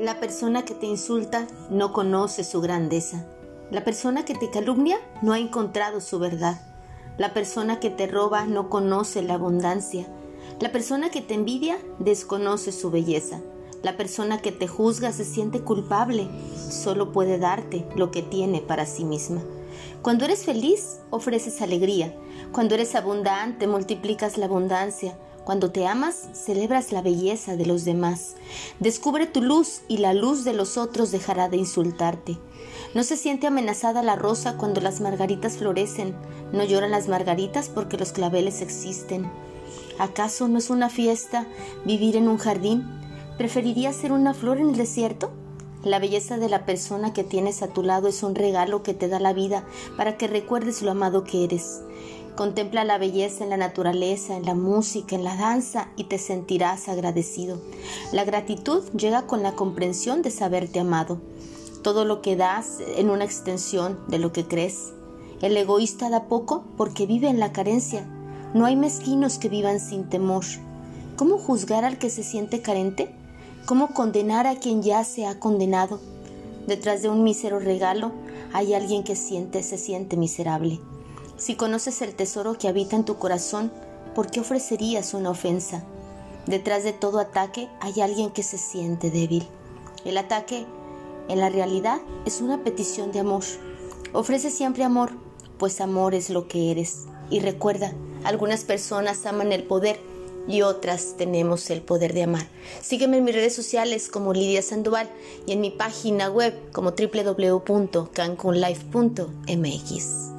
La persona que te insulta no conoce su grandeza. La persona que te calumnia no ha encontrado su verdad. La persona que te roba no conoce la abundancia. La persona que te envidia desconoce su belleza. La persona que te juzga se siente culpable. Solo puede darte lo que tiene para sí misma. Cuando eres feliz, ofreces alegría. Cuando eres abundante, multiplicas la abundancia. Cuando te amas, celebras la belleza de los demás. Descubre tu luz y la luz de los otros dejará de insultarte. No se siente amenazada la rosa cuando las margaritas florecen. No lloran las margaritas porque los claveles existen. ¿Acaso no es una fiesta vivir en un jardín? ¿Preferirías ser una flor en el desierto? La belleza de la persona que tienes a tu lado es un regalo que te da la vida para que recuerdes lo amado que eres. Contempla la belleza en la naturaleza, en la música, en la danza y te sentirás agradecido. La gratitud llega con la comprensión de saberte amado. Todo lo que das en una extensión de lo que crees. El egoísta da poco porque vive en la carencia. No hay mezquinos que vivan sin temor. ¿Cómo juzgar al que se siente carente? ¿Cómo condenar a quien ya se ha condenado? Detrás de un mísero regalo hay alguien que siente, se siente miserable. Si conoces el tesoro que habita en tu corazón, ¿por qué ofrecerías una ofensa? Detrás de todo ataque hay alguien que se siente débil. El ataque, en la realidad, es una petición de amor. Ofrece siempre amor, pues amor es lo que eres. Y recuerda, algunas personas aman el poder y otras tenemos el poder de amar. Sígueme en mis redes sociales como Lidia Sandoval y en mi página web como www.cancunlife.mx.